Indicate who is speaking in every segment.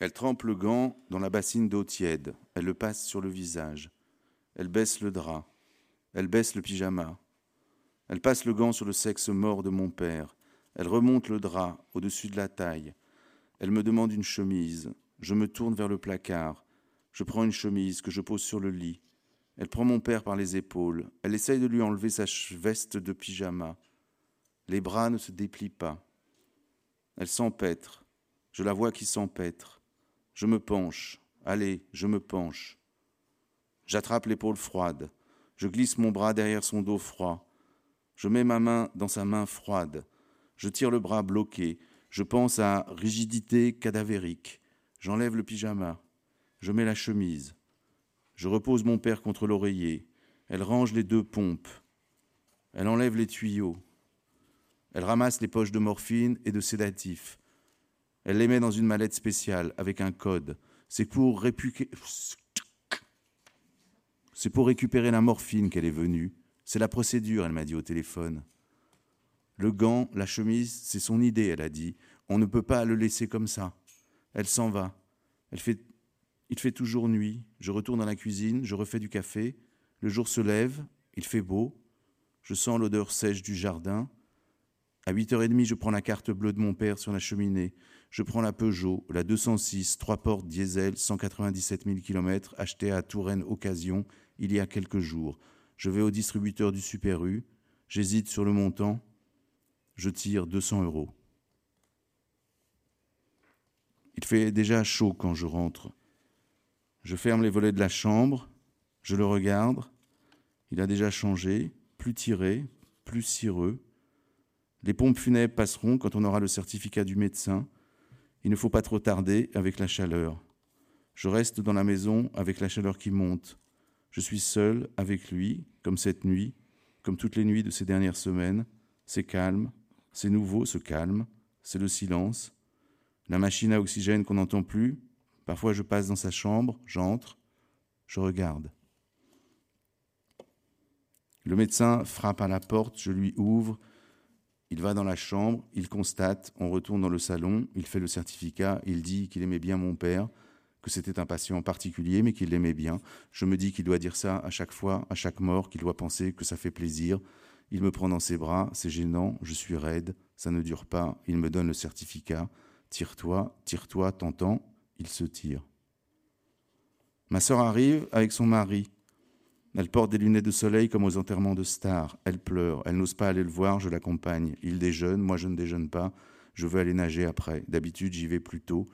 Speaker 1: Elle trempe le gant dans la bassine d'eau tiède. Elle le passe sur le visage. Elle baisse le drap. Elle baisse le pyjama. Elle passe le gant sur le sexe mort de mon père. Elle remonte le drap au-dessus de la taille. Elle me demande une chemise. Je me tourne vers le placard. Je prends une chemise que je pose sur le lit. Elle prend mon père par les épaules. Elle essaye de lui enlever sa veste de pyjama. Les bras ne se déplient pas. Elle s'empêtre. Je la vois qui s'empêtre. Je me penche. Allez, je me penche. J'attrape l'épaule froide. Je glisse mon bras derrière son dos froid. Je mets ma main dans sa main froide. Je tire le bras bloqué. Je pense à rigidité cadavérique. J'enlève le pyjama. Je mets la chemise. Je repose mon père contre l'oreiller. Elle range les deux pompes. Elle enlève les tuyaux. Elle ramasse les poches de morphine et de sédatifs. Elle les met dans une mallette spéciale avec un code. C'est pour, récupérer la morphine qu'elle est venue. C'est la procédure, elle m'a dit au téléphone. Le gant, la chemise, c'est son idée, elle a dit. On ne peut pas le laisser comme ça. Elle s'en va. Elle fait il fait toujours nuit. Je retourne dans la cuisine, je refais du café. Le jour se lève, il fait beau. Je sens l'odeur sèche du jardin. À 8h30, je prends la carte bleue de mon père sur la cheminée. Je prends la Peugeot, la 206, trois portes diesel, 197 000 km, achetée à Touraine Occasion il y a quelques jours. Je vais au distributeur du Super U. J'hésite sur le montant. Je tire 200 euros. Il fait déjà chaud quand je rentre. Je ferme les volets de la chambre, je le regarde. Il a déjà changé, plus tiré, plus cireux. Les pompes funèbres passeront quand on aura le certificat du médecin. Il ne faut pas trop tarder avec la chaleur. Je reste dans la maison avec la chaleur qui monte. Je suis seul avec lui, comme cette nuit, comme toutes les nuits de ces dernières semaines. C'est calme, c'est nouveau ce calme, c'est le silence. La machine à oxygène qu'on n'entend plus, Parfois, je passe dans sa chambre, j'entre, je regarde. Le médecin frappe à la porte, je lui ouvre. Il va dans la chambre, il constate, on retourne dans le salon, il fait le certificat, il dit qu'il aimait bien mon père, que c'était un patient particulier, mais qu'il l'aimait bien. Je me dis qu'il doit dire ça à chaque fois, à chaque mort, qu'il doit penser que ça fait plaisir. Il me prend dans ses bras, c'est gênant, je suis raide, ça ne dure pas, il me donne le certificat. Tire-toi, tire-toi, t'entends il se tire. Ma sœur arrive avec son mari. Elle porte des lunettes de soleil comme aux enterrements de stars. Elle pleure. Elle n'ose pas aller le voir. Je l'accompagne. Il déjeune. Moi, je ne déjeune pas. Je veux aller nager après. D'habitude, j'y vais plus tôt.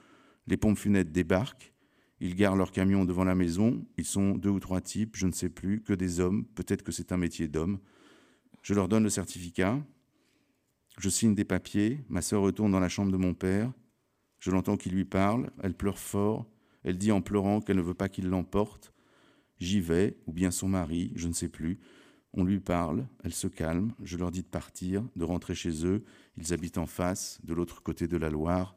Speaker 1: Les pompes funèbres débarquent. Ils garent leur camion devant la maison. Ils sont deux ou trois types, je ne sais plus, que des hommes. Peut-être que c'est un métier d'homme. Je leur donne le certificat. Je signe des papiers. Ma sœur retourne dans la chambre de mon père. Je l'entends qui lui parle, elle pleure fort, elle dit en pleurant qu'elle ne veut pas qu'il l'emporte. J'y vais, ou bien son mari, je ne sais plus. On lui parle, elle se calme, je leur dis de partir, de rentrer chez eux. Ils habitent en face, de l'autre côté de la Loire.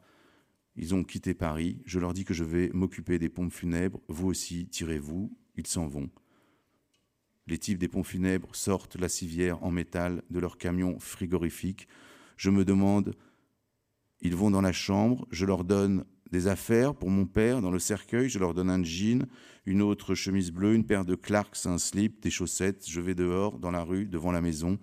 Speaker 1: Ils ont quitté Paris, je leur dis que je vais m'occuper des pompes funèbres, vous aussi, tirez-vous, ils s'en vont. Les types des pompes funèbres sortent la civière en métal de leur camion frigorifique. Je me demande ils vont dans la chambre, je leur donne des affaires pour mon père dans le cercueil, je leur donne un jean, une autre chemise bleue, une paire de Clarks, un slip, des chaussettes, je vais dehors, dans la rue, devant la maison.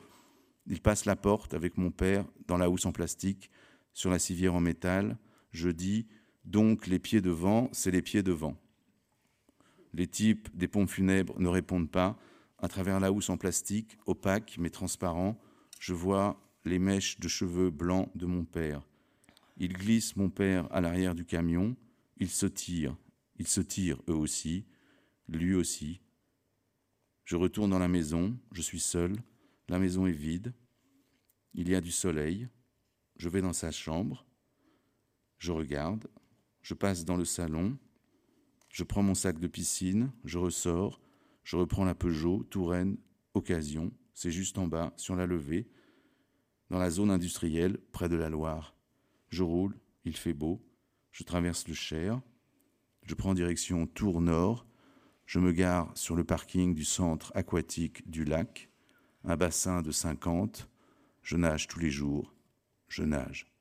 Speaker 1: Ils passent la porte avec mon père dans la housse en plastique, sur la civière en métal. Je dis, donc les pieds devant, c'est les pieds devant. Les types des pompes funèbres ne répondent pas. À travers la housse en plastique, opaque mais transparent, je vois les mèches de cheveux blancs de mon père. Ils glissent mon père à l'arrière du camion. Ils se tirent. Ils se tirent eux aussi. Lui aussi. Je retourne dans la maison. Je suis seul. La maison est vide. Il y a du soleil. Je vais dans sa chambre. Je regarde. Je passe dans le salon. Je prends mon sac de piscine. Je ressors. Je reprends la Peugeot, Touraine, Occasion. C'est juste en bas, sur la levée, dans la zone industrielle, près de la Loire. Je roule, il fait beau, je traverse le Cher, je prends direction Tour Nord, je me gare sur le parking du centre aquatique du lac, un bassin de 50, je nage tous les jours, je nage.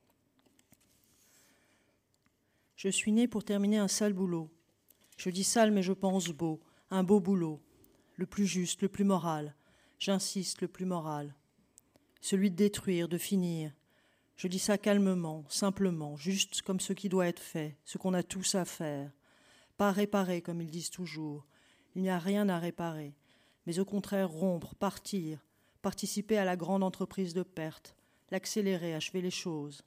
Speaker 2: Je suis née pour terminer un sale boulot. Je dis sale, mais je pense beau. Un beau boulot. Le plus juste, le plus moral. J'insiste, le plus moral. Celui de détruire, de finir. Je dis ça calmement, simplement, juste comme ce qui doit être fait, ce qu'on a tous à faire. Pas réparer, comme ils disent toujours. Il n'y a rien à réparer. Mais au contraire, rompre, partir, participer à la grande entreprise de perte, l'accélérer, achever les choses.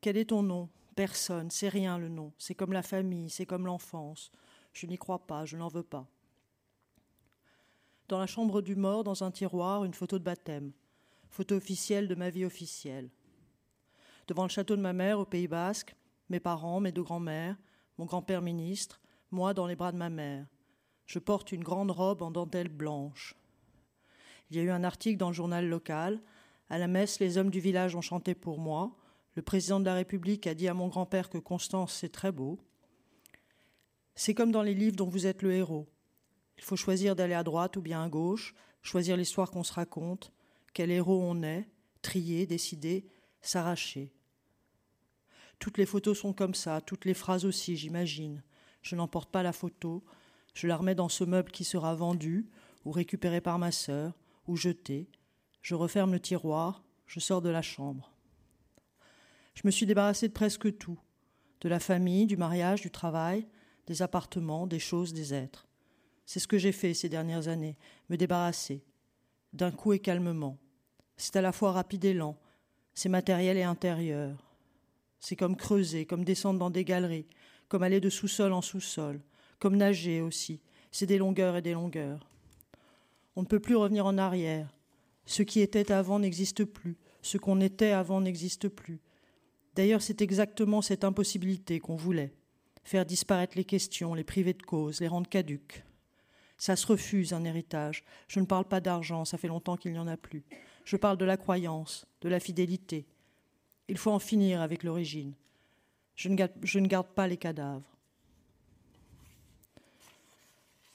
Speaker 2: Quel est ton nom? Personne, c'est rien le nom. C'est comme la famille, c'est comme l'enfance. Je n'y crois pas, je n'en veux pas. Dans la chambre du mort, dans un tiroir, une photo de baptême. Photo officielle de ma vie officielle. Devant le château de ma mère au Pays Basque, mes parents, mes deux grands-mères, mon grand-père ministre, moi dans les bras de ma mère. Je porte une grande robe en dentelle blanche. Il y a eu un article dans le journal local. À la messe, les hommes du village ont chanté pour moi. Le président de la République a dit à mon grand-père que Constance, c'est très beau. C'est comme dans les livres dont vous êtes le héros. Il faut choisir d'aller à droite ou bien à gauche, choisir l'histoire qu'on se raconte, quel héros on est, trier, décider, s'arracher. Toutes les photos sont comme ça, toutes les phrases aussi, j'imagine. Je n'emporte pas la photo, je la remets dans ce meuble qui sera vendu ou récupéré par ma sœur ou jeté. Je referme le tiroir, je sors de la chambre. Je me suis débarrassée de presque tout de la famille, du mariage, du travail, des appartements, des choses, des êtres. C'est ce que j'ai fait ces dernières années, me débarrasser, d'un coup et calmement. C'est à la fois rapide et lent, c'est matériel et intérieur. C'est comme creuser, comme descendre dans des galeries, comme aller de sous-sol en sous-sol, comme nager aussi. C'est des longueurs et des longueurs. On ne peut plus revenir en arrière. Ce qui était avant n'existe plus. Ce qu'on était avant n'existe plus. D'ailleurs, c'est exactement cette impossibilité qu'on voulait faire disparaître les questions, les priver de cause, les rendre caduques. Ça se refuse un héritage. Je ne parle pas d'argent, ça fait longtemps qu'il n'y en a plus. Je parle de la croyance, de la fidélité. Il faut en finir avec l'origine. Je ne garde, pas les cadavres.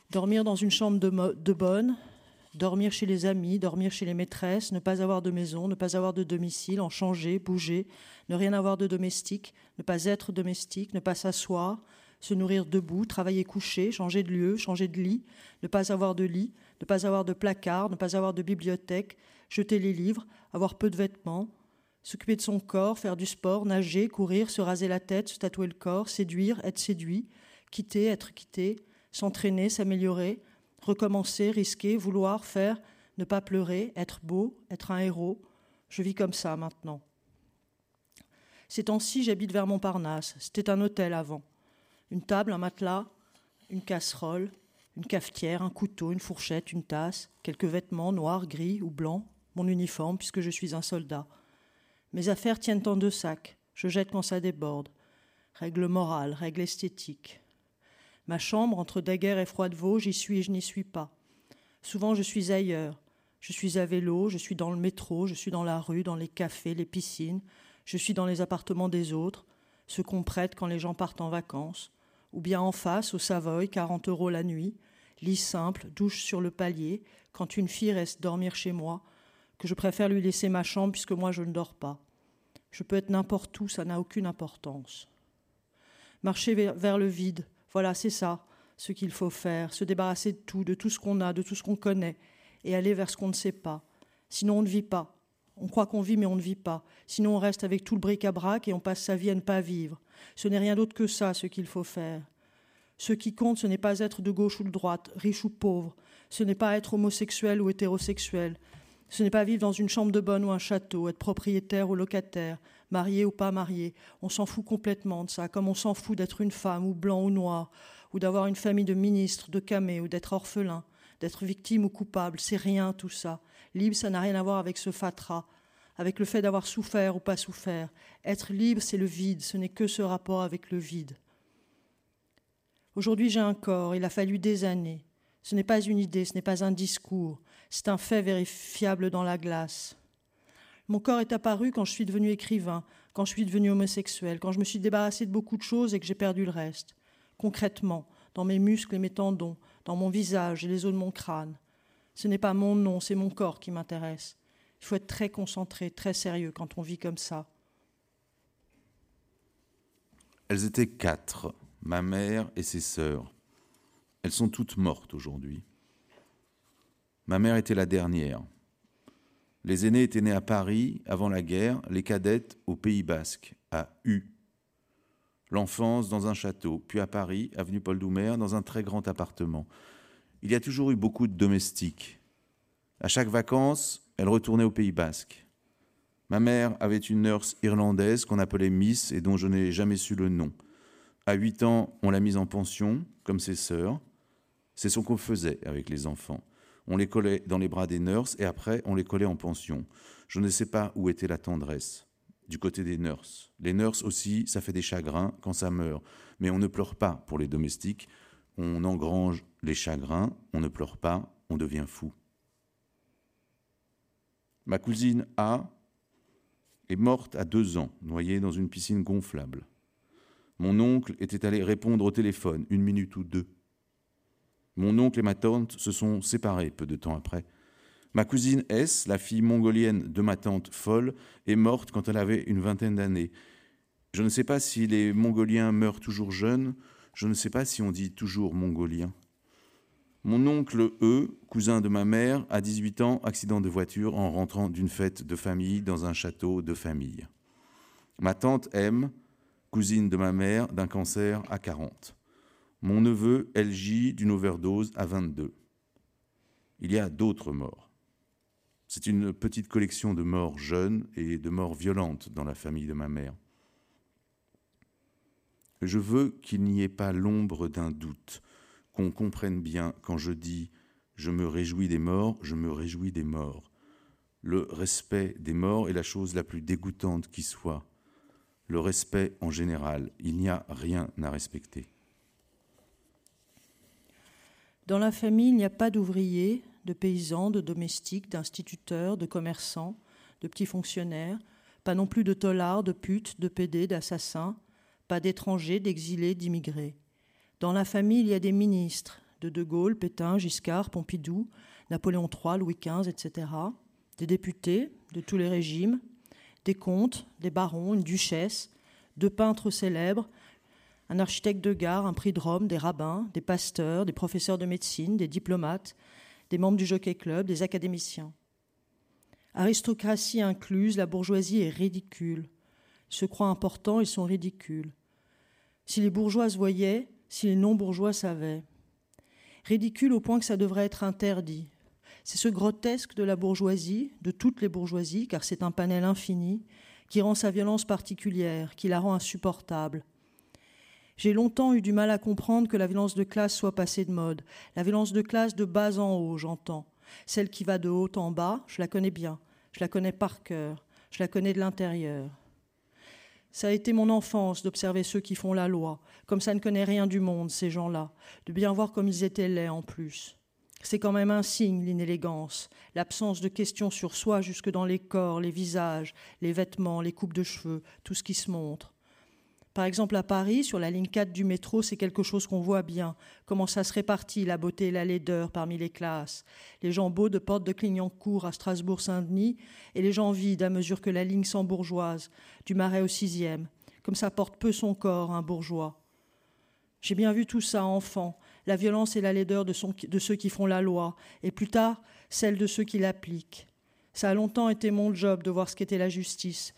Speaker 2: Dormir dans une chambre de, de bonne, dormir chez les amis, dormir chez les maîtresses, ne pas avoir de maison, ne pas avoir de domicile, en changer, bouger, ne rien avoir de domestique, ne pas être domestique, ne pas s'asseoir, se nourrir debout, travailler couché, changer de lieu, changer de lit, ne pas avoir de lit, ne pas avoir de placard, ne pas avoir de bibliothèque, jeter les livres, avoir peu de vêtements, s'occuper de son corps, faire du sport, nager, courir, se raser la tête, se tatouer le corps, séduire, être séduit, quitter, être quitté, s'entraîner, s'améliorer, recommencer, risquer, vouloir, faire, ne pas pleurer, être beau, être un héros. Je vis comme ça maintenant. Ces temps-ci, j'habite vers Montparnasse. C'était un hôtel avant. Une table, un matelas, une casserole, une cafetière, un couteau, une fourchette, une tasse, quelques vêtements noirs, gris ou blancs, mon uniforme puisque je suis un soldat. Mes affaires tiennent en deux sacs. Je jette quand ça déborde. Règle morale, règle esthétique. Ma chambre, entre Daguerre et Froidevaux, j'y suis et je n'y suis pas. Souvent, je suis ailleurs. Je suis à vélo, je suis dans le métro, je suis dans la rue, dans les cafés, les piscines, je suis dans les appartements des autres, ceux qu'on prête quand les gens partent en vacances, ou bien en face, au Savoy, 40 euros la nuit, lit simple, douche sur le palier, quand une fille reste dormir chez moi, que je préfère lui laisser ma chambre puisque moi je ne dors pas. Je peux être n'importe où, ça n'a aucune importance. Marcher vers le vide, voilà, c'est ça ce qu'il faut faire, se débarrasser de tout, de tout ce qu'on a, de tout ce qu'on connaît, et aller vers ce qu'on ne sait pas. Sinon, on ne vit pas. On croit qu'on vit, mais on ne vit pas. Sinon, on reste avec tout le bric-à-brac et on passe sa vie à ne pas vivre. Ce n'est rien d'autre que ça, ce qu'il faut faire. Ce qui compte, ce n'est pas être de gauche ou de droite, riche ou pauvre. Ce n'est pas être homosexuel ou hétérosexuel. Ce n'est pas vivre dans une chambre de bonne ou un château, être propriétaire ou locataire, marié ou pas marié. On s'en fout complètement de ça, comme on s'en fout d'être une femme ou blanc ou noir, ou d'avoir une famille de ministres, de camés, ou d'être orphelin, d'être victime ou coupable. C'est rien tout ça. Libre, ça n'a rien à voir avec ce fatras, avec le fait d'avoir souffert ou pas souffert. Être libre, c'est le vide, ce n'est que ce rapport avec le vide. Aujourd'hui, j'ai un corps, il a fallu des années. Ce n'est pas une idée, ce n'est pas un discours, c'est un fait vérifiable dans la glace. Mon corps est apparu quand je suis devenu écrivain, quand je suis devenu homosexuel, quand je me suis débarrassé de beaucoup de choses et que j'ai perdu le reste. Concrètement, dans mes muscles et mes tendons, dans mon visage et les os de mon crâne. Ce n'est pas mon nom, c'est mon corps qui m'intéresse. Il faut être très concentré, très sérieux quand on vit comme ça.
Speaker 1: Elles étaient quatre, ma mère et ses sœurs. Elles sont toutes mortes aujourd'hui. Ma mère était la dernière. Les aînés étaient nés à Paris avant la guerre, les cadettes au Pays Basque, à U. L'enfance dans un château, puis à Paris, avenue Paul Doumer, dans un très grand appartement. Il y a toujours eu beaucoup de domestiques. À chaque vacances, elle retournait au Pays Basque. Ma mère avait une nurse irlandaise qu'on appelait Miss et dont je n'ai jamais su le nom. À huit ans, on l'a mise en pension, comme ses sœurs. C'est ce qu'on faisait avec les enfants. On les collait dans les bras des nurses et après, on les collait en pension. Je ne sais pas où était la tendresse du côté des nurses. Les nurses aussi, ça fait des chagrins quand ça meurt. Mais on ne pleure pas pour les domestiques. On engrange les chagrins, on ne pleure pas, on devient fou. Ma cousine A est morte à deux ans, noyée dans une piscine gonflable. Mon oncle était allé répondre au téléphone une minute ou deux. Mon oncle et ma tante se sont séparés peu de temps après. Ma cousine S, la fille mongolienne de ma tante folle, est morte quand elle avait une vingtaine d'années. Je ne sais pas si les Mongoliens meurent toujours jeunes, je ne sais pas si on dit toujours mongolien. Mon oncle E, cousin de ma mère, a 18 ans, accident de voiture en rentrant d'une fête de famille dans un château de famille. Ma tante M, cousine de ma mère, d'un cancer à 40. Mon neveu LJ d'une overdose à 22. Il y a d'autres morts. C'est une petite collection de morts jeunes et de morts violentes dans la famille de ma mère. Je veux qu'il n'y ait pas l'ombre d'un doute qu'on comprenne bien quand je dis je me réjouis des morts, je me réjouis des morts. Le respect des morts est la chose la plus dégoûtante qui soit. Le respect en général, il n'y a rien à respecter.
Speaker 2: Dans la famille, il n'y a pas d'ouvriers, de paysans, de domestiques, d'instituteurs, de commerçants, de petits fonctionnaires, pas non plus de tolards, de putes, de pédés, d'assassins, pas d'étrangers, d'exilés, d'immigrés. Dans la famille, il y a des ministres, de De Gaulle, Pétain, Giscard, Pompidou, Napoléon III, Louis XV, etc., des députés de tous les régimes, des comtes, des barons, une duchesse, deux peintres célèbres, un architecte de gare, un prix de Rome, des rabbins, des pasteurs, des professeurs de médecine, des diplomates, des membres du Jockey Club, des académiciens. Aristocratie incluse, la bourgeoisie est ridicule. Ils se croient importants, ils sont ridicules. Si les bourgeoises voyaient, si les non-bourgeois savaient. Ridicule au point que ça devrait être interdit. C'est ce grotesque de la bourgeoisie, de toutes les bourgeoisies, car c'est un panel infini, qui rend sa violence particulière, qui la rend insupportable. J'ai longtemps eu du mal à comprendre que la violence de classe soit passée de mode. La violence de classe de bas en haut, j'entends. Celle qui va de haut en bas, je la connais bien. Je la connais par cœur. Je la connais de l'intérieur. Ça a été mon enfance d'observer ceux qui font la loi, comme ça ne connaît rien du monde, ces gens-là, de bien voir comme ils étaient laids en plus. C'est quand même un signe, l'inélégance, l'absence de questions sur soi jusque dans les corps, les visages, les vêtements, les coupes de cheveux, tout ce qui se montre. Par exemple, à Paris, sur la ligne 4 du métro, c'est quelque chose qu'on voit bien. Comment ça se répartit, la beauté et la laideur parmi les classes. Les gens beaux de porte de Clignancourt à Strasbourg-Saint-Denis et les gens vides à mesure que la ligne bourgeoise du Marais au sixième. Comme ça porte peu son corps, un bourgeois. J'ai bien vu tout ça enfant, la violence et la laideur de, ceux qui font la loi, et plus tard, celle de ceux qui l'appliquent. Ça a longtemps été mon job de voir ce qu'était la justice,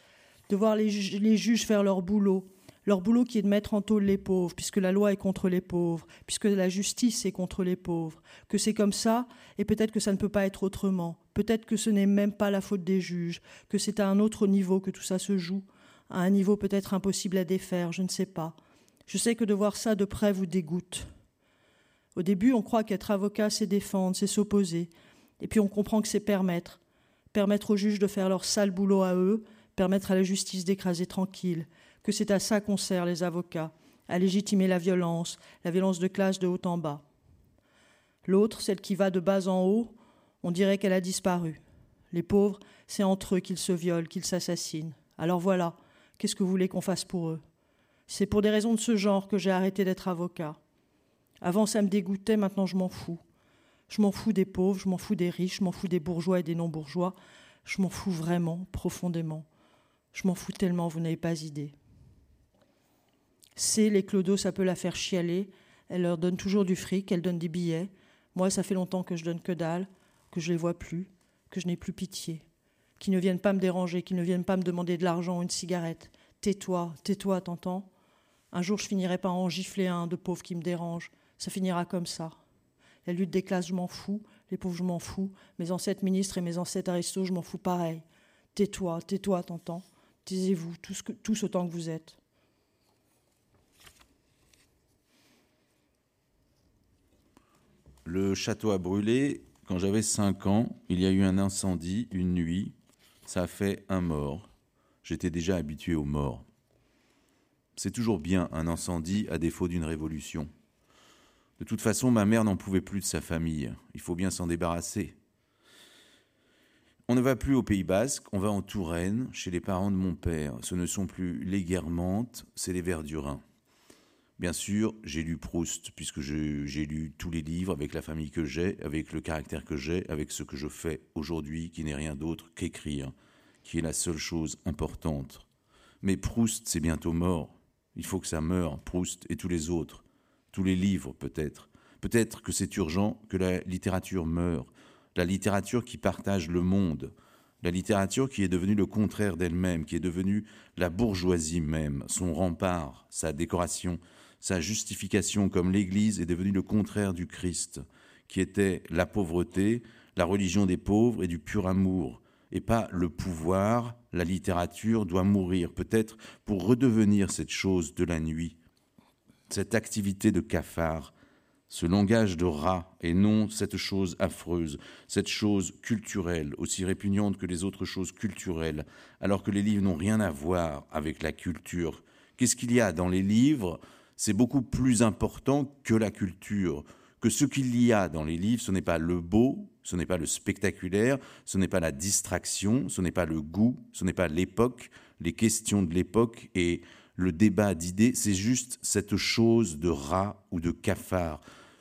Speaker 2: de voir les juges faire leur boulot, leur boulot qui est de mettre en taule les pauvres, puisque la loi est contre les pauvres, puisque la justice est contre les pauvres, que c'est comme ça, et peut-être que ça ne peut pas être autrement, peut-être que ce n'est même pas la faute des juges, que c'est à un autre niveau que tout ça se joue, à un niveau peut-être impossible à défaire, je ne sais pas. Je sais que de voir ça de près vous dégoûte. Au début, on croit qu'être avocat, c'est défendre, c'est s'opposer, et puis on comprend que c'est permettre, permettre aux juges de faire leur sale boulot à eux, permettre à la justice d'écraser tranquille, c'est à ça qu'on sert les avocats, à légitimer la violence, la violence de classe de haut en bas. L'autre, celle qui va de bas en haut, on dirait qu'elle a disparu. Les pauvres, c'est entre eux qu'ils se violent, qu'ils s'assassinent. Alors voilà, qu'est-ce que vous voulez qu'on fasse pour eux? C'est pour des raisons de ce genre que j'ai arrêté d'être avocat. Avant, ça me dégoûtait, maintenant je m'en fous. Je m'en fous des pauvres, je m'en fous des riches, je m'en fous des bourgeois et des non-bourgeois. Je m'en fous vraiment, profondément. Je m'en fous tellement, vous n'avez pas idée. C'est les clodos, ça peut la faire chialer. Elle leur donne toujours du fric, elle donne des billets. Moi, ça fait longtemps que je donne que dalle, que je les vois plus, que je n'ai plus pitié. Qui ne viennent pas me déranger, qui ne viennent pas me demander de l'argent ou une cigarette. Tais-toi, tais-toi, t'entends Un jour, je finirai par en gifler un de pauvres qui me dérange. Ça finira comme ça. La lutte des classes, je m'en fous. Les pauvres, je m'en fous. Mes ancêtres ministres et mes ancêtres aristos, je m'en fous pareil. Tais-toi, tais-toi, t'entends Taisez-vous, tous, tous autant que vous êtes.
Speaker 1: Le château a brûlé. Quand j'avais 5 ans, il y a eu un incendie une nuit. Ça a fait un mort. J'étais déjà habitué aux morts. C'est toujours bien un incendie à défaut d'une révolution. De toute façon, ma mère n'en pouvait plus de sa famille. Il faut bien s'en débarrasser. On ne va plus au Pays Basque, on va en Touraine, chez les parents de mon père. Ce ne sont plus les Guermantes, c'est les Verdurins. Bien sûr, j'ai lu Proust, puisque j'ai lu tous les livres avec la famille que j'ai, avec le caractère que j'ai, avec ce que je fais aujourd'hui, qui n'est rien d'autre qu'écrire, qui est la seule chose importante. Mais Proust, c'est bientôt mort. Il faut que ça meure, Proust et tous les autres tous les livres peut-être. Peut-être que c'est urgent que la littérature meure, la littérature qui partage le monde, la littérature qui est devenue le contraire d'elle-même, qui est devenue la bourgeoisie même, son rempart, sa décoration, sa justification comme l'Église est devenue le contraire du Christ, qui était la pauvreté, la religion des pauvres et du pur amour, et pas le pouvoir, la littérature doit mourir, peut-être pour redevenir cette chose de la nuit, cette activité de cafard, ce langage de rat, et non cette chose affreuse, cette chose culturelle, aussi répugnante que les autres choses culturelles, alors que les livres n'ont rien à voir avec la culture. Qu'est-ce qu'il y a dans les livres? C'est beaucoup plus important que la culture, que ce qu'il y a dans les livres, ce n'est pas le beau, ce n'est pas le spectaculaire, ce n'est pas la distraction, ce n'est pas le goût, ce n'est pas l'époque, les questions de l'époque et le débat d'idées, c'est juste cette chose de rat ou de cafard,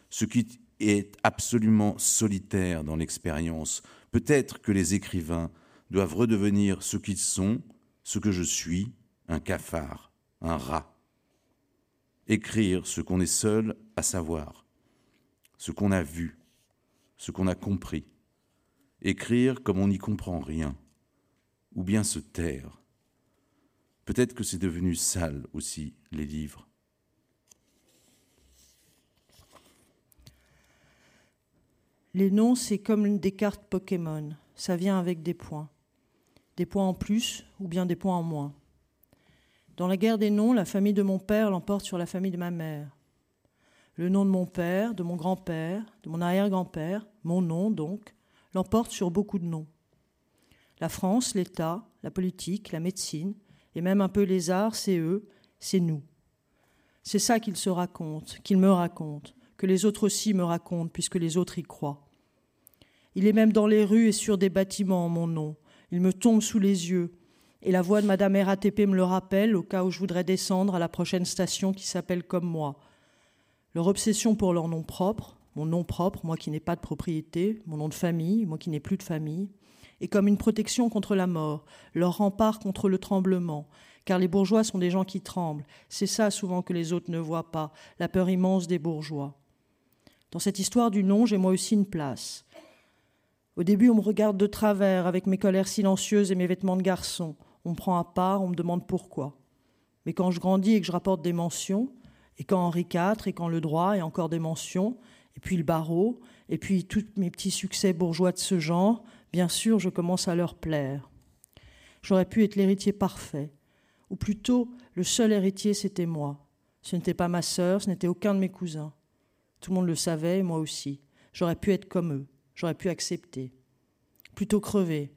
Speaker 1: ce qui est absolument solitaire dans l'expérience. Peut-être que les écrivains doivent redevenir ce qu'ils sont, ce que je suis, un cafard, un rat. Écrire ce qu'on est seul à savoir, ce qu'on a vu, ce qu'on a compris. Écrire comme on n'y comprend rien, ou bien se taire Peut-être que c'est devenu sale aussi, les livres.
Speaker 2: Les noms, c'est comme des cartes Pokémon. Ça vient avec des points. Des points en plus ou bien des points en moins. Dans la guerre des noms, la famille de mon père l'emporte sur la famille de ma mère. Le nom de mon père, de mon grand-père, de mon arrière-grand-père, mon nom donc, l'emporte sur beaucoup de noms. La France, l'État, la politique, la médecine, et même un peu les arts, c'est eux, c'est nous. C'est ça qu'ils se racontent, qu'ils me racontent, que les autres aussi me racontent, puisque les autres y croient. Il est même dans les rues et sur des bâtiments, mon nom. Il me tombe sous les yeux. Et la voix de Madame RATP me le rappelle au cas où je voudrais descendre à la prochaine station qui s'appelle comme moi. Leur obsession pour leur nom propre, mon nom propre, moi qui n'ai pas de propriété, mon nom de famille, moi qui n'ai plus de famille, et comme une protection contre la mort, leur rempart contre le tremblement, car les bourgeois sont des gens qui tremblent. C'est ça souvent que les autres ne voient pas, la peur immense des bourgeois. Dans cette histoire du nom, j'ai moi aussi une place. Au début, on me regarde de travers avec mes colères silencieuses et mes vêtements de garçon. On me prend à part, on me demande pourquoi. Mais quand je grandis et que je rapporte des mentions, et quand Henri IV, et quand le droit, et encore des mentions, et puis le barreau, et puis tous mes petits succès bourgeois de ce genre, bien sûr, je commence à leur plaire. J'aurais pu être l'héritier parfait, ou plutôt le seul héritier, c'était moi. Ce n'était pas ma sœur, ce n'était aucun de mes cousins. Tout le monde le savait, et moi aussi. J'aurais pu être comme eux, j'aurais pu accepter. Plutôt crever,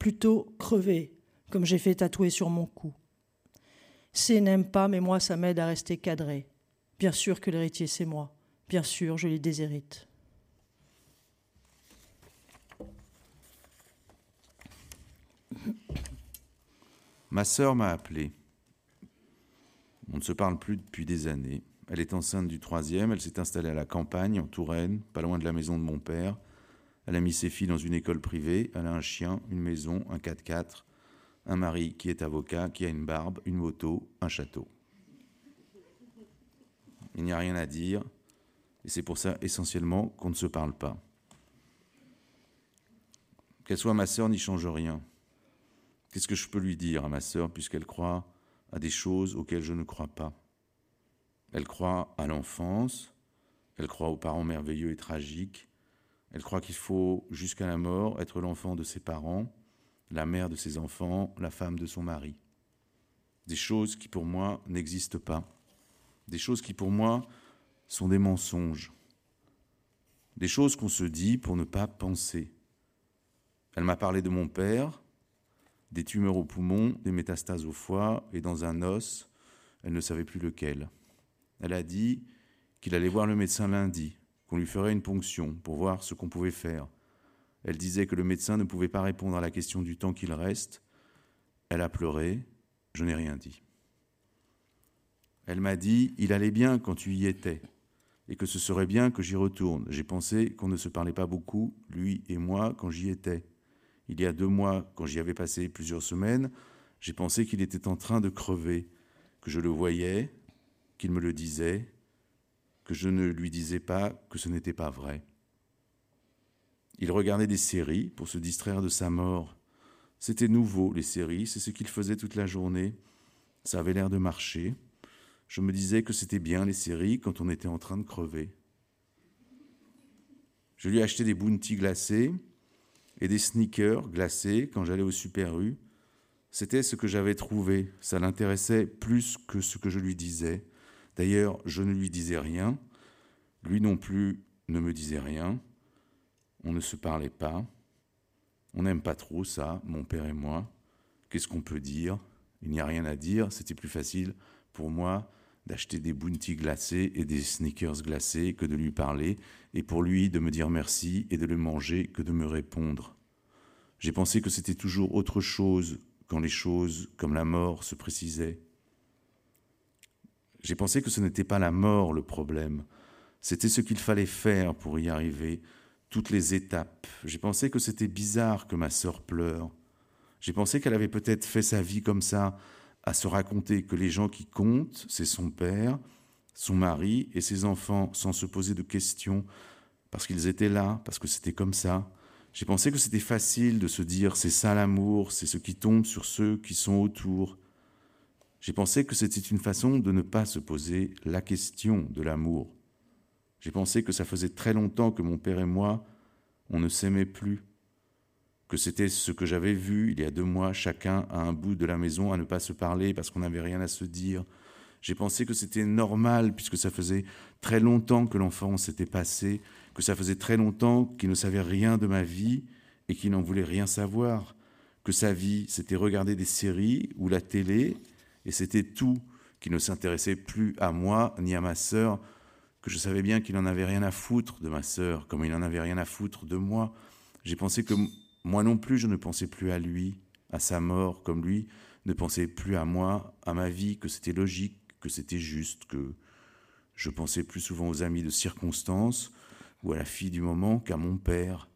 Speaker 2: plutôt crever, comme j'ai fait tatouer sur mon cou. C n'aime pas, mais moi, ça m'aide à rester cadré. Bien sûr que l'héritier, c'est moi. Bien sûr, je les déshérite.
Speaker 1: Ma sœur m'a appelé. On ne se parle plus depuis des années. Elle est enceinte du troisième, elle s'est installée à la campagne, en Touraine, pas loin de la maison de mon père. Elle a mis ses filles dans une école privée, elle a un chien, une maison, un 4x4, un mari qui est avocat, qui a une barbe, une moto, un château. il n'y a rien à dire, et c'est pour ça essentiellement qu'on ne se parle pas. Qu'elle soit ma sœur n'y change rien. Qu'est-ce que je peux lui dire à ma sœur puisqu'elle croit à des choses auxquelles je ne crois pas? Elle croit à l'enfance, elle croit aux parents merveilleux et tragiques, elle croit qu'il faut, jusqu'à la mort, être l'enfant de ses parents, la mère de ses enfants, la femme de son mari. Des choses qui pour moi n'existent pas. Des choses qui pour moi sont des mensonges. Des choses qu'on se dit pour ne pas penser. Elle m'a parlé de mon père, des tumeurs au poumon, des métastases au foie et dans un os, elle ne savait plus lequel. Elle a dit qu'il allait voir le médecin lundi, qu'on lui ferait une ponction pour voir ce qu'on pouvait faire. Elle disait que le médecin ne pouvait pas répondre à la question du temps qu'il reste. Elle a pleuré, je n'ai rien dit. Elle m'a dit Il allait bien quand tu y étais, et que ce serait bien que j'y retourne. J'ai pensé qu'on ne se parlait pas beaucoup, lui et moi, quand j'y étais. Il y a deux mois, quand j'y avais passé plusieurs semaines, j'ai pensé qu'il était en train de crever, que je le voyais, qu'il me le disait, que je ne lui disais pas que ce n'était pas vrai. Il regardait des séries pour se distraire de sa mort. C'était nouveau, les séries, c'est ce qu'il faisait toute la journée. Ça avait l'air de marcher. Je me disais que c'était bien les séries quand on était en train de crever. Je lui ai acheté des bounty glacés et des sneakers glacés quand j'allais au Super U. C'était ce que j'avais trouvé. Ça l'intéressait plus que ce que je lui disais. D'ailleurs, je ne lui disais rien. Lui non plus ne me disait rien. On ne se parlait pas. On n'aime pas trop ça, mon père et moi. Qu'est-ce qu'on peut dire? Il n'y a rien à dire. C'était plus facile pour moi d'acheter des bounty glacés et des sneakers glacés que de lui parler, et pour lui de me dire merci et de le manger que de me répondre. J'ai pensé que c'était toujours autre chose quand les choses, comme la mort, se précisaient. J'ai pensé que ce n'était pas la mort le problème, c'était ce qu'il fallait faire pour y arriver, toutes les étapes. J'ai pensé que c'était bizarre que ma sœur pleure. J'ai pensé qu'elle avait peut-être fait sa vie comme ça, à se raconter que les gens qui comptent, c'est son père, son mari et ses enfants, sans se poser de questions, parce qu'ils étaient là, parce que c'était comme ça. J'ai pensé que c'était facile de se dire c'est ça l'amour, c'est ce qui tombe sur ceux qui sont autour. J'ai pensé que c'était une façon de ne pas se poser la question de l'amour. J'ai pensé que ça faisait très longtemps que mon père et moi, on ne s'aimait plus, que c'était ce que j'avais vu il y a deux mois, chacun à un bout de la maison, à ne pas se parler parce qu'on n'avait rien à se dire. J'ai pensé que c'était normal puisque ça faisait très longtemps que l'enfant s'était passé, que ça faisait très longtemps qu'il ne savait rien de ma vie et qu'il n'en voulait rien savoir, que sa vie c'était regarder des séries ou la télé et c'était tout, qui ne s'intéressait plus à moi ni à ma sœur, que je savais bien qu'il n'en avait rien à foutre de ma sœur, comme il n'en avait rien à foutre de moi. J'ai pensé que moi non plus, je ne pensais plus à lui, à sa mort, comme lui ne pensait plus à moi, à ma vie, que c'était logique, que c'était juste, que je pensais plus souvent aux amis de circonstance ou à la fille du moment qu'à mon père.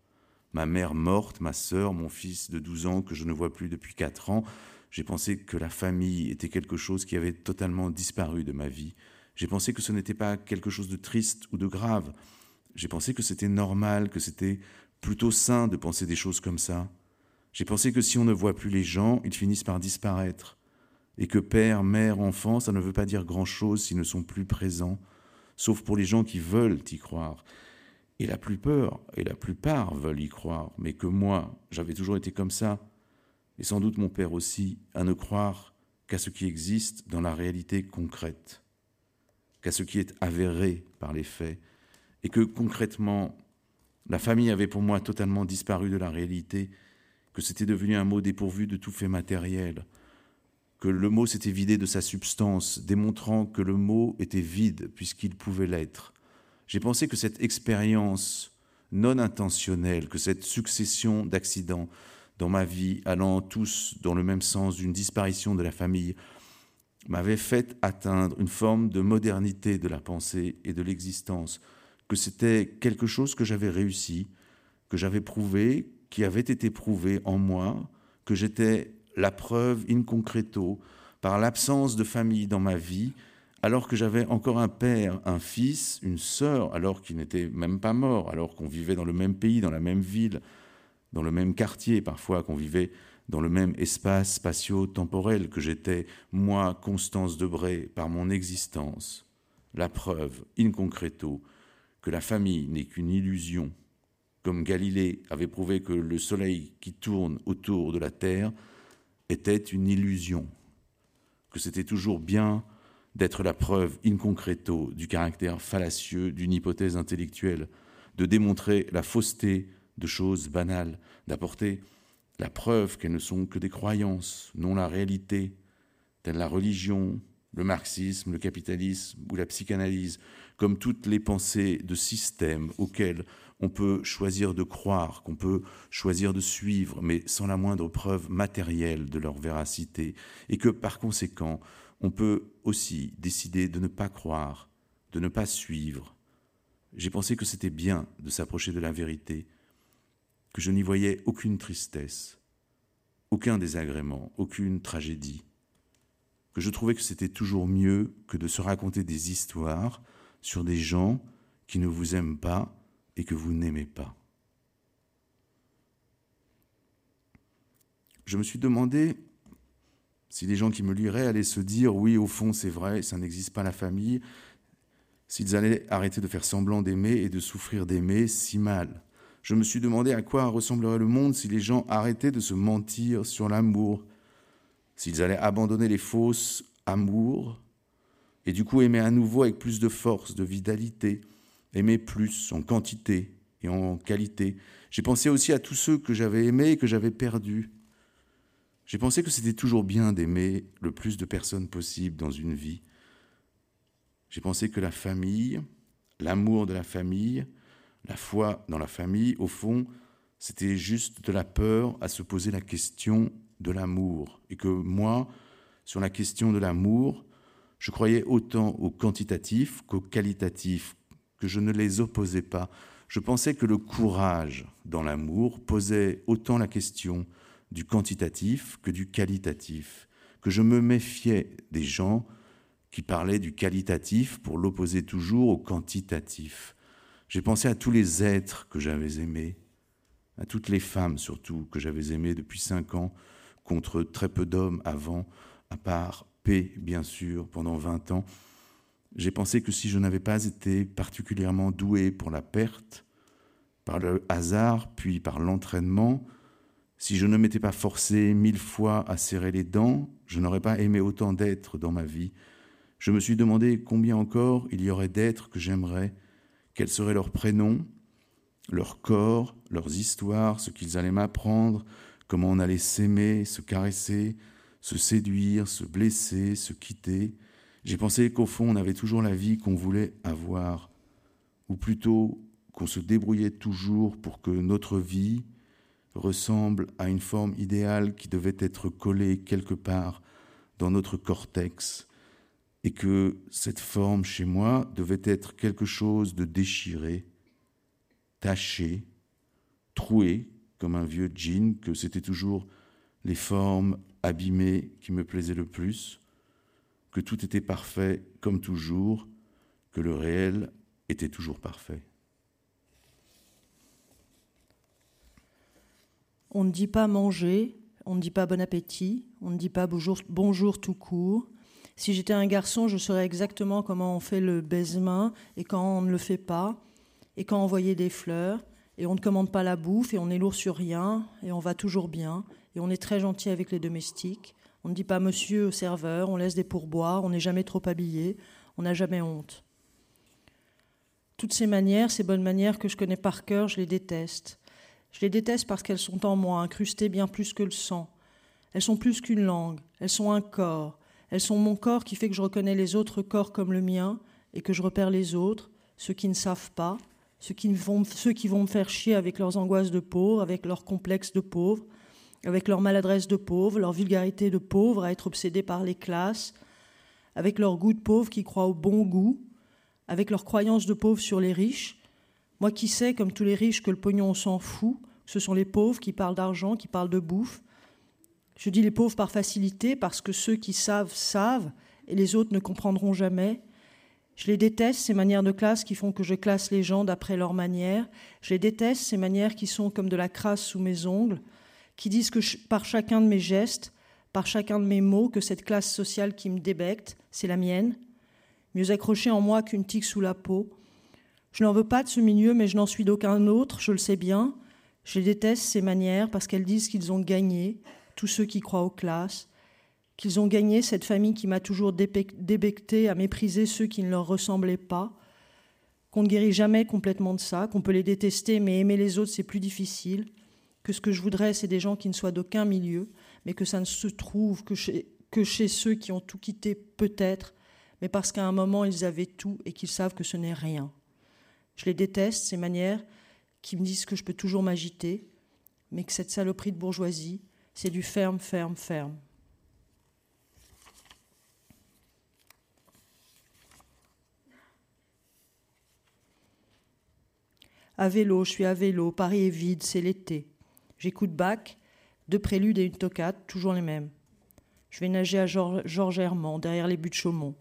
Speaker 1: Ma mère morte, ma sœur, mon fils de 12 ans que je ne vois plus depuis 4 ans, j'ai pensé que la famille était quelque chose qui avait totalement disparu de ma vie. J'ai pensé que ce n'était pas quelque chose de triste ou de grave. J'ai pensé que c'était normal, que c'était plutôt sain de penser des choses comme ça. J'ai pensé que si on ne voit plus les gens, ils finissent par disparaître. Et que père, mère, enfant, ça ne veut pas dire grand-chose s'ils ne sont plus présents, sauf pour les gens qui veulent y croire. Et la plupart, et la plupart veulent y croire, mais que moi, j'avais toujours été comme ça et sans doute mon père aussi, à ne croire qu'à ce qui existe dans la réalité concrète, qu'à ce qui est avéré par les faits, et que concrètement, la famille avait pour moi totalement disparu de la réalité, que c'était devenu un mot dépourvu de tout fait matériel, que le mot s'était vidé de sa substance, démontrant que le mot était vide puisqu'il pouvait l'être. J'ai pensé que cette expérience non intentionnelle, que cette succession d'accidents, dans ma vie, allant tous dans le même sens d'une disparition de la famille, m'avait fait atteindre une forme de modernité de la pensée et de l'existence, que c'était quelque chose que j'avais réussi, que j'avais prouvé, qui avait été prouvé en moi, que j'étais la preuve in concreto, par l'absence de famille dans ma vie, alors que j'avais encore un père, un fils, une sœur, alors qu'ils n'étaient même pas morts, alors qu'on vivait dans le même pays, dans la même ville, dans le même quartier parfois, qu'on vivait dans le même espace spatio-temporel que j'étais, moi, Constance Debray, par mon existence, la preuve, in concreto, que la famille n'est qu'une illusion, comme Galilée avait prouvé que le soleil qui tourne autour de la Terre était une illusion, que c'était toujours bien d'être la preuve in concreto du caractère fallacieux d'une hypothèse intellectuelle, de démontrer la fausseté de choses banales, d'apporter la preuve qu'elles ne sont que des croyances, non la réalité, telle la religion, le marxisme, le capitalisme ou la psychanalyse, comme toutes les pensées de système auxquelles on peut choisir de croire, qu'on peut choisir de suivre, mais sans la moindre preuve matérielle de leur véracité, et que par conséquent, on peut aussi décider de ne pas croire, de ne pas suivre. J'ai pensé que c'était bien de s'approcher de la vérité, que je n'y voyais aucune tristesse, aucun désagrément, aucune tragédie, que je trouvais que c'était toujours mieux que de se raconter des histoires sur des gens qui ne vous aiment pas et que vous n'aimez pas. Je me suis demandé si les gens qui me liraient allaient se dire oui, au fond, c'est vrai, ça n'existe pas la famille, s'ils allaient arrêter de faire semblant d'aimer et de souffrir d'aimer si mal. Je me suis demandé à quoi ressemblerait le monde si les gens arrêtaient de se mentir sur l'amour, s'ils allaient abandonner les fausses amours et du coup aimer à nouveau avec plus de force, de vitalité, aimer plus en quantité et en qualité. J'ai pensé aussi à tous ceux que j'avais aimés et que j'avais perdus. J'ai pensé que c'était toujours bien d'aimer le plus de personnes possible dans une vie. J'ai pensé que la famille, l'amour de la famille, la foi dans la famille, au fond, c'était juste de la peur à se poser la question de l'amour. Et que moi, sur la question de l'amour, je croyais autant au quantitatif qu'au qualitatif, que je ne les opposais pas. Je pensais que le courage dans l'amour posait autant la question du quantitatif que du qualitatif, que je me méfiais des gens qui parlaient du qualitatif pour l'opposer toujours au quantitatif. J'ai pensé à tous les êtres que j'avais aimés, à toutes les femmes surtout que j'avais aimées depuis cinq ans, contre très peu d'hommes avant, à part P, bien sûr, pendant vingt ans. J'ai pensé que si je n'avais pas été particulièrement doué pour la perte, par le hasard, puis par l'entraînement, si je ne m'étais pas forcé mille fois à serrer les dents, je n'aurais pas aimé autant d'êtres dans ma vie. Je me suis demandé combien encore il y aurait d'êtres que j'aimerais quels seraient leurs prénoms, leur corps, leurs histoires, ce qu'ils allaient m'apprendre, comment on allait s'aimer, se caresser, se séduire, se blesser, se quitter. J'ai pensé qu'au fond, on avait toujours la vie qu'on voulait avoir, ou plutôt qu'on se débrouillait toujours pour que notre vie ressemble à une forme idéale qui devait être collée quelque part dans notre cortex, et que cette forme chez moi devait être quelque chose de déchiré, taché, troué, comme un vieux jean, que c'était toujours les formes abîmées qui me plaisaient le plus, que tout était parfait comme toujours, que le réel était toujours parfait.
Speaker 2: On ne dit pas manger, on ne dit pas bon appétit, on ne dit pas bonjour, bonjour tout court, si j'étais un garçon, je saurais exactement comment on fait le baisement et quand on ne le fait pas, et quand on envoyer des fleurs, et on ne commande pas la bouffe, et on est lourd sur rien, et on va toujours bien, et on est très gentil avec les domestiques. On ne dit pas monsieur au serveur, on laisse des pourboires, on n'est jamais trop habillé, on n'a jamais honte. Toutes ces manières, ces bonnes manières que je connais par cœur, je les déteste. Je les déteste parce qu'elles sont en moi, incrustées bien plus que le sang. Elles sont plus qu'une langue, elles sont un corps, elles sont mon corps qui fait que je reconnais les autres corps comme le mien et que je repère les autres, ceux qui ne savent pas, ceux qui vont, ceux qui vont me faire chier avec leurs angoisses de pauvre, avec leurs complexes de pauvre, avec leur maladresse de pauvre, leur vulgarité de pauvre, à être obsédés par les classes, avec leur goût de pauvre qui croient au bon goût, avec leur croyance de pauvre sur les riches. Moi qui sais, comme tous les riches, que le pognon s'en fout, ce sont les pauvres qui parlent d'argent, qui parlent de bouffe, je dis les pauvres par facilité parce que ceux qui savent savent et les autres ne comprendront jamais. Je les déteste, ces manières de classe qui font que je classe les gens d'après leur manière. Je les déteste, ces manières qui sont comme de la crasse sous mes ongles, qui disent que par chacun de mes gestes, par chacun de mes mots, que cette classe sociale qui me débecte, c'est la mienne, mieux accrochée en moi qu'une tique sous la peau. Je n'en veux pas de ce milieu, mais je n'en suis d'aucun autre, je le sais bien. Je les déteste, ces manières, parce qu'elles disent qu'ils ont gagné, tous ceux qui croient aux classes, qu'ils ont gagné cette famille qui m'a toujours débecté à mépriser ceux qui ne leur ressemblaient pas, qu'on ne guérit jamais complètement de ça, qu'on peut les détester, mais aimer les autres, c'est plus difficile, que ce que je voudrais, c'est des gens qui ne soient d'aucun milieu, mais que ça ne se trouve que chez, que chez ceux qui ont tout quitté peut-être, mais parce qu'à un moment ils avaient tout et qu'ils savent que ce n'est rien. Je les déteste, ces manières qui me disent que je peux toujours m'agiter, mais que cette saloperie de bourgeoisie, c'est du ferme, ferme, ferme. À vélo, je suis à vélo, Paris est vide, c'est l'été. J'écoute Bach, deux préludes et une toccate, toujours les mêmes. Je vais nager à Georges Hermand, derrière les buts de Chaumont.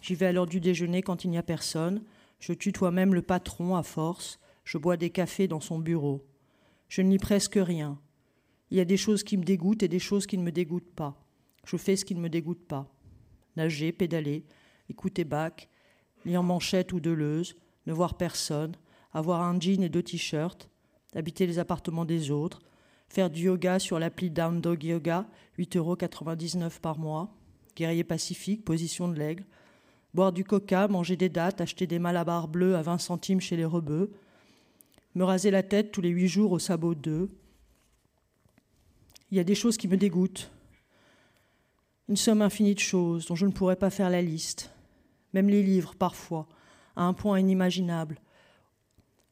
Speaker 2: J'y vais à l'heure du déjeuner quand il n'y a personne. Je tutoie même le patron à force. Je bois des cafés dans son bureau. Je ne lis presque rien. Il y a des choses qui me dégoûtent et des choses qui ne me dégoûtent pas. Je fais ce qui ne me dégoûte pas. Nager, pédaler, écouter Bach, lire Manchette ou Deleuze, ne voir personne, avoir un jean et deux t-shirts, habiter les appartements des autres, faire du yoga sur l'appli Down Dog Yoga, 8,99 euros par mois, guerrier pacifique, position de l'aigle, boire du coca, manger des dattes, acheter des malabars bleus à 20 centimes chez les rebeux, me raser la tête tous les huit jours au sabot 2. Il y a des choses qui me dégoûtent. Une somme infinie de choses dont je ne pourrais pas faire la liste. Même les livres, parfois, à un point inimaginable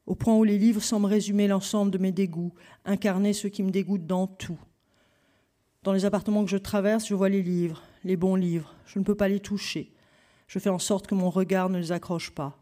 Speaker 2: au point où les livres semblent résumer l'ensemble de mes dégoûts, incarner ce qui me dégoûte dans tout. Dans les appartements que je traverse, je vois les livres, les bons livres. Je ne peux pas les toucher. Je fais en sorte que mon regard ne les accroche pas.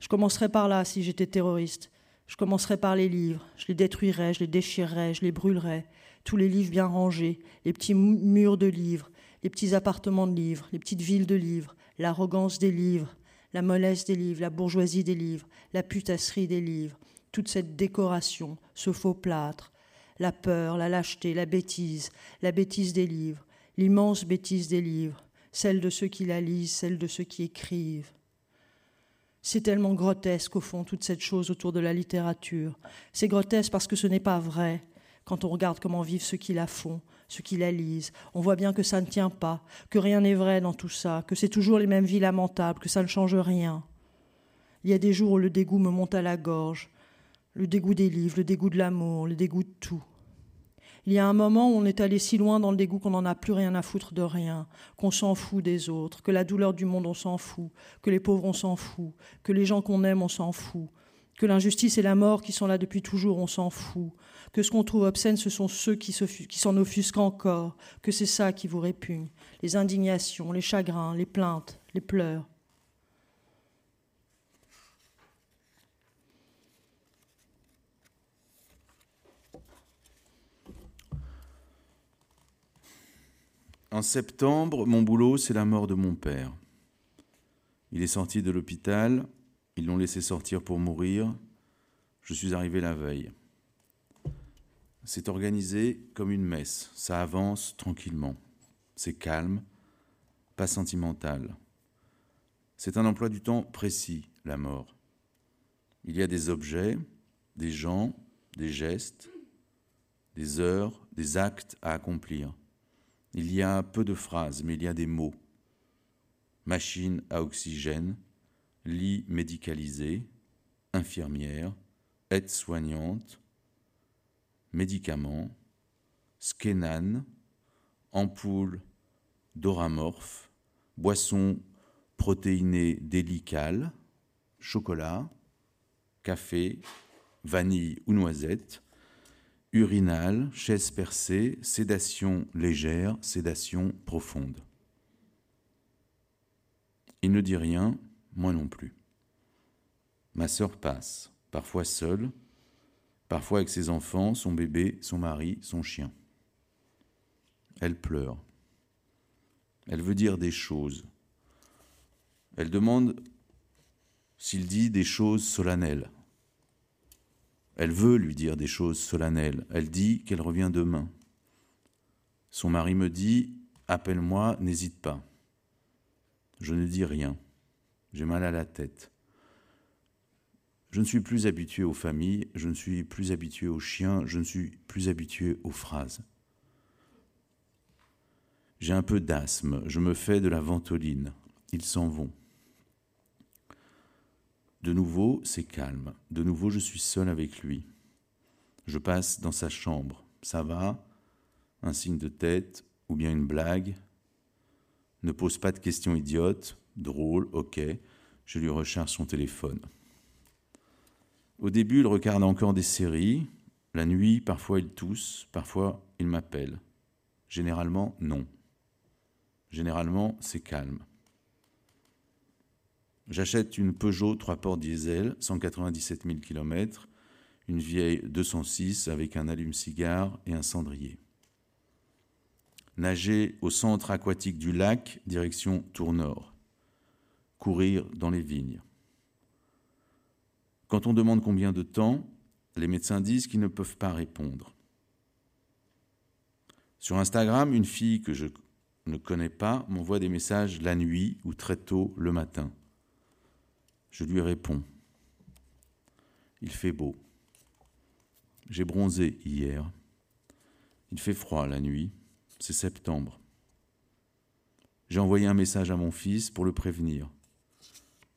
Speaker 2: Je commencerai par là si j'étais terroriste. Je commencerai par les livres. Je les détruirais, je les déchirerais, je les brûlerais. Tous les livres bien rangés, les petits murs de livres, les petits appartements de livres, les petites villes de livres, l'arrogance des livres, la mollesse des livres, la bourgeoisie des livres, la putasserie des livres, toute cette décoration, ce faux plâtre, la peur, la lâcheté, la bêtise, la bêtise des livres, l'immense bêtise des livres, celle de ceux qui la lisent, celle de ceux qui écrivent. C'est tellement grotesque, au fond, toute cette chose autour de la littérature. C'est grotesque parce que ce n'est pas vrai quand on regarde comment vivent ceux qui la font, ceux qui la lisent. On voit bien que ça ne tient pas, que rien n'est vrai dans tout ça, que c'est toujours les mêmes vies lamentables, que ça ne change rien. Il y a des jours où le dégoût me monte à la gorge, le dégoût des livres, le dégoût de l'amour, le dégoût de tout. Il y a un moment où on est allé si loin dans le dégoût qu'on n'en a plus rien à foutre de rien, qu'on s'en fout des autres, que la douleur du monde on s'en fout, que les pauvres on s'en fout, que les gens qu'on aime on s'en fout, que l'injustice et la mort qui sont là depuis toujours on s'en fout, que ce qu'on trouve obscène, ce sont ceux qui s'en offusquent encore, que c'est ça qui vous répugne, les indignations, les chagrins, les plaintes, les pleurs.
Speaker 1: En septembre, mon boulot, c'est la mort de mon père. Il est sorti de l'hôpital, ils l'ont laissé sortir pour mourir. Je suis arrivé la veille. C'est organisé comme une messe, ça avance tranquillement, c'est calme, pas sentimental. C'est un emploi du temps précis, la mort. Il y a des objets, des gens, des gestes, des heures, des actes à accomplir. Il y a peu de phrases, mais il y a des mots. Machine à oxygène, lit médicalisé, infirmière, aide-soignante, médicaments, skénane, ampoule doramorphe, boisson protéinée délicale, chocolat, café, vanille ou noisette, urinale, chaise percée, sédation légère, sédation profonde. Il ne dit rien, moi non plus. Ma sœur passe, parfois seule, parfois avec ses enfants, son bébé, son mari, son chien. Elle pleure. Elle veut dire des choses. Elle demande s'il dit des choses solennelles. Elle veut lui dire des choses solennelles. Elle dit qu'elle revient demain. Son mari me dit Appelle-moi, n'hésite pas. Je ne dis rien. J'ai mal à la tête. Je ne suis plus habitué aux familles, je ne suis plus habitué aux chiens, je ne suis plus habitué aux phrases. J'ai un peu d'asthme, je me fais de la ventoline. Ils s'en vont. De nouveau, c'est calme. De nouveau, je suis seul avec lui. Je passe dans sa chambre. Ça va? Un signe de tête ou bien une blague? Ne pose pas de questions idiotes. Drôle, ok. Je lui recharge son téléphone. Au début, il regarde encore des séries. La nuit, parfois il tousse, parfois il m'appelle. Généralement, non. Généralement, c'est calme. J'achète une Peugeot 3 portes diesel, 197 000 km, une vieille 206 avec un allume-cigare et un cendrier. Nager au centre aquatique du lac, direction Tour Nord. Courir dans les vignes. Quand on demande combien de temps, les médecins disent qu'ils ne peuvent pas répondre. Sur Instagram, une fille que je ne connais pas m'envoie des messages la nuit ou très tôt le matin. Je lui réponds. Il fait beau. J'ai bronzé hier. Il fait froid la nuit. C'est septembre. J'ai envoyé un message à mon fils pour le prévenir.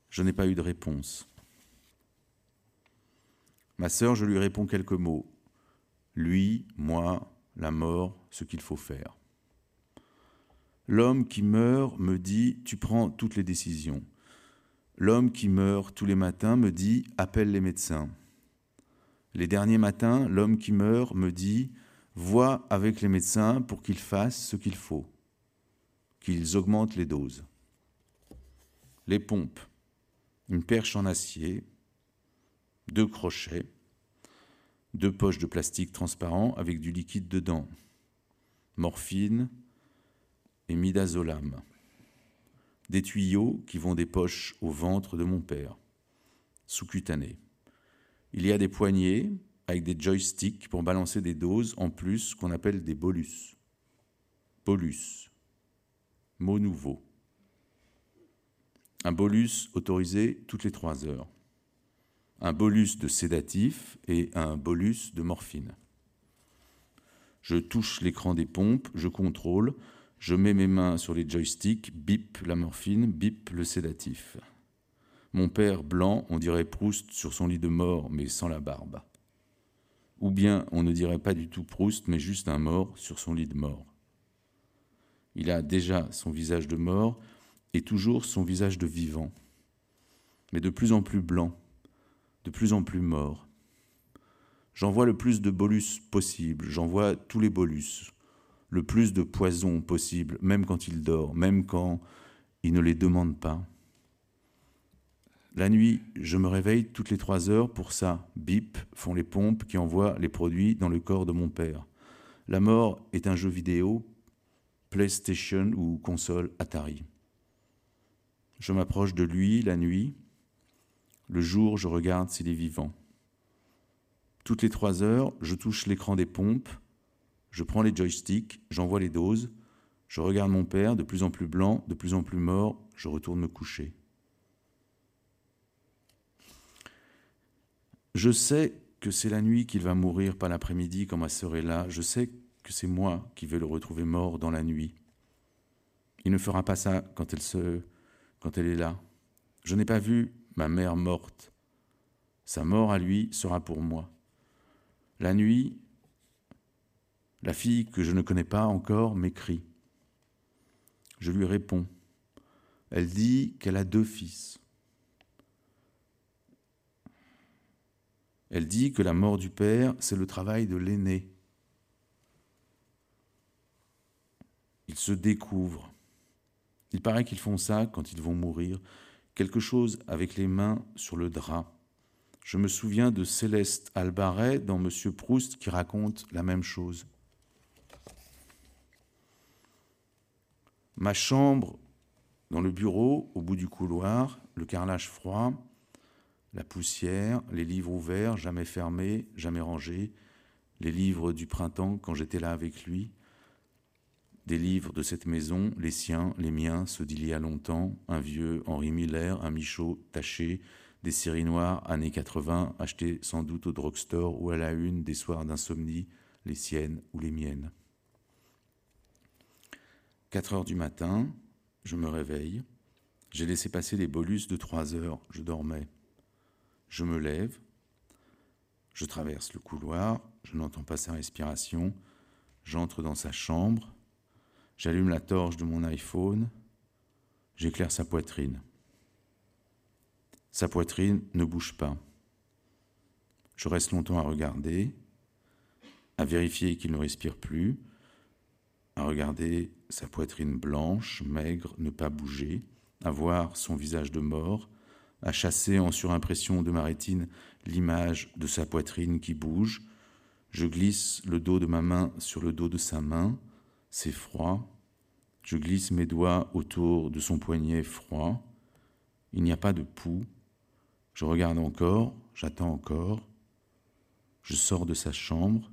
Speaker 1: Je n'ai pas eu de réponse. Ma sœur, je lui réponds quelques mots. Lui, moi, la mort, ce qu'il faut faire. L'homme qui meurt me dit, tu prends toutes les décisions. L'homme qui meurt tous les matins me dit appelle les médecins. Les derniers matins, l'homme qui meurt me dit vois avec les médecins pour qu'ils fassent ce qu'il faut, qu'ils augmentent les doses. Les pompes, une perche en acier, deux crochets, deux poches de plastique transparent avec du liquide dedans, morphine et midazolam des tuyaux qui vont des poches au ventre de mon père, sous-cutané. Il y a des poignées avec des joysticks pour balancer des doses en plus qu'on appelle des bolus. Bolus, mot nouveau. Un bolus autorisé toutes les trois heures. Un bolus de sédatif et un bolus de morphine. Je touche l'écran des pompes, je contrôle, je mets mes mains sur les joysticks, bip la morphine, bip le sédatif. Mon père blanc, on dirait Proust sur son lit de mort, mais sans la barbe. Ou bien on ne dirait pas du tout Proust, mais juste un mort sur son lit de mort. Il a déjà son visage de mort et toujours son visage de vivant, mais de plus en plus blanc, de plus en plus mort. J'envoie le plus de bolus possible, j'envoie tous les bolus, le plus de poison possible, même quand il dort, même quand il ne les demande pas. La nuit, je me réveille toutes les trois heures pour ça. Bip font les pompes qui envoient les produits dans le corps de mon père. La mort est un jeu vidéo, PlayStation ou console Atari. Je m'approche de lui la nuit. Le jour, je regarde s'il est vivant. Toutes les trois heures, je touche l'écran des pompes je prends les joysticks, j'envoie les doses, je regarde mon père, de plus en plus blanc, de plus en plus mort, je retourne me coucher. Je sais que c'est la nuit qu'il va mourir, pas l'après-midi quand ma sœur est là. Je sais que c'est moi qui vais le retrouver mort dans la nuit. Il ne fera pas ça quand elle, se, quand elle est là. Je n'ai pas vu ma mère morte. Sa mort à lui sera pour moi. La nuit, la fille que je ne connais pas encore m'écrit. Je lui réponds. Elle dit qu'elle a deux fils. Elle dit que la mort du père, c'est le travail de l'aîné. Ils se découvrent. Il paraît qu'ils font ça quand ils vont mourir, quelque chose avec les mains sur le drap. Je me souviens de Céleste Albaret dans Monsieur Proust qui raconte la même chose. Ma chambre, dans le bureau, au bout du couloir, le carrelage froid, la poussière, les livres ouverts, jamais fermés, jamais rangés, les livres du printemps quand j'étais là avec lui, des livres de cette maison, les siens, les miens, ceux d'il y a longtemps, un vieux Henri Miller, un Michaud taché, des séries noires années 80, achetées sans doute au drugstore ou à la une des soirs d'insomnie, les siennes ou les miennes. 4 heures du matin, je me réveille. J'ai laissé passer les bolus de trois heures, je dormais. Je me lève, je traverse le couloir, je n'entends pas sa respiration, j'entre dans sa chambre, j'allume la torche de mon iPhone, j'éclaire sa poitrine. Sa poitrine ne bouge pas. Je reste longtemps à regarder, à vérifier qu'il ne respire plus, à regarder sa poitrine blanche, maigre, ne pas bouger, à voir son visage de mort, à chasser en surimpression de ma rétine l'image de sa poitrine qui bouge. Je glisse le dos de ma main sur le dos de sa main, c'est froid. Je glisse mes doigts autour de son poignet froid. Il n'y a pas de pouls. Je regarde encore, j'attends encore. Je sors de sa chambre.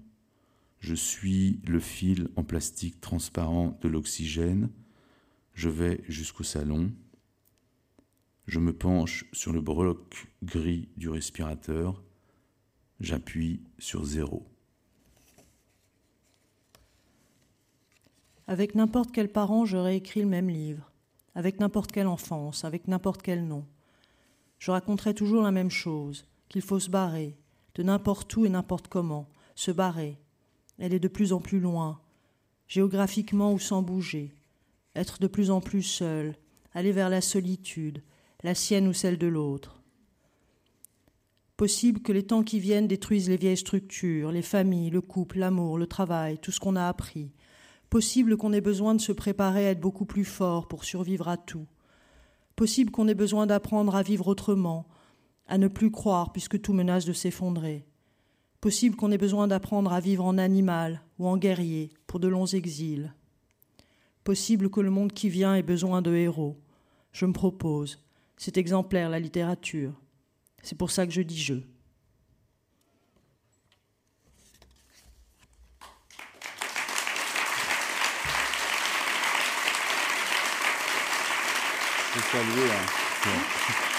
Speaker 1: Je suis le fil en plastique transparent de l'oxygène. Je vais jusqu'au salon. Je me penche sur le bloc gris du respirateur. J'appuie sur zéro.
Speaker 2: Avec n'importe quel parent, j'aurais écrit le même livre. Avec n'importe quelle enfance, avec n'importe quel nom. Je raconterais toujours la même chose, qu'il faut se barrer, de n'importe où et n'importe comment, se barrer, elle est de plus en plus loin, géographiquement ou sans bouger, être de plus en plus seul, aller vers la solitude, la sienne ou celle de l'autre. Possible que les temps qui viennent détruisent les vieilles structures, les familles, le couple, l'amour, le travail, tout ce qu'on a appris. Possible qu'on ait besoin de se préparer à être beaucoup plus fort pour survivre à tout. Possible qu'on ait besoin d'apprendre à vivre autrement, à ne plus croire puisque tout menace de s'effondrer. Possible qu'on ait besoin d'apprendre à vivre en animal ou en guerrier pour de longs exils. Possible que le monde qui vient ait besoin de héros. Je me propose. C'est exemplaire la littérature. C'est pour ça que je dis je.
Speaker 1: Hein.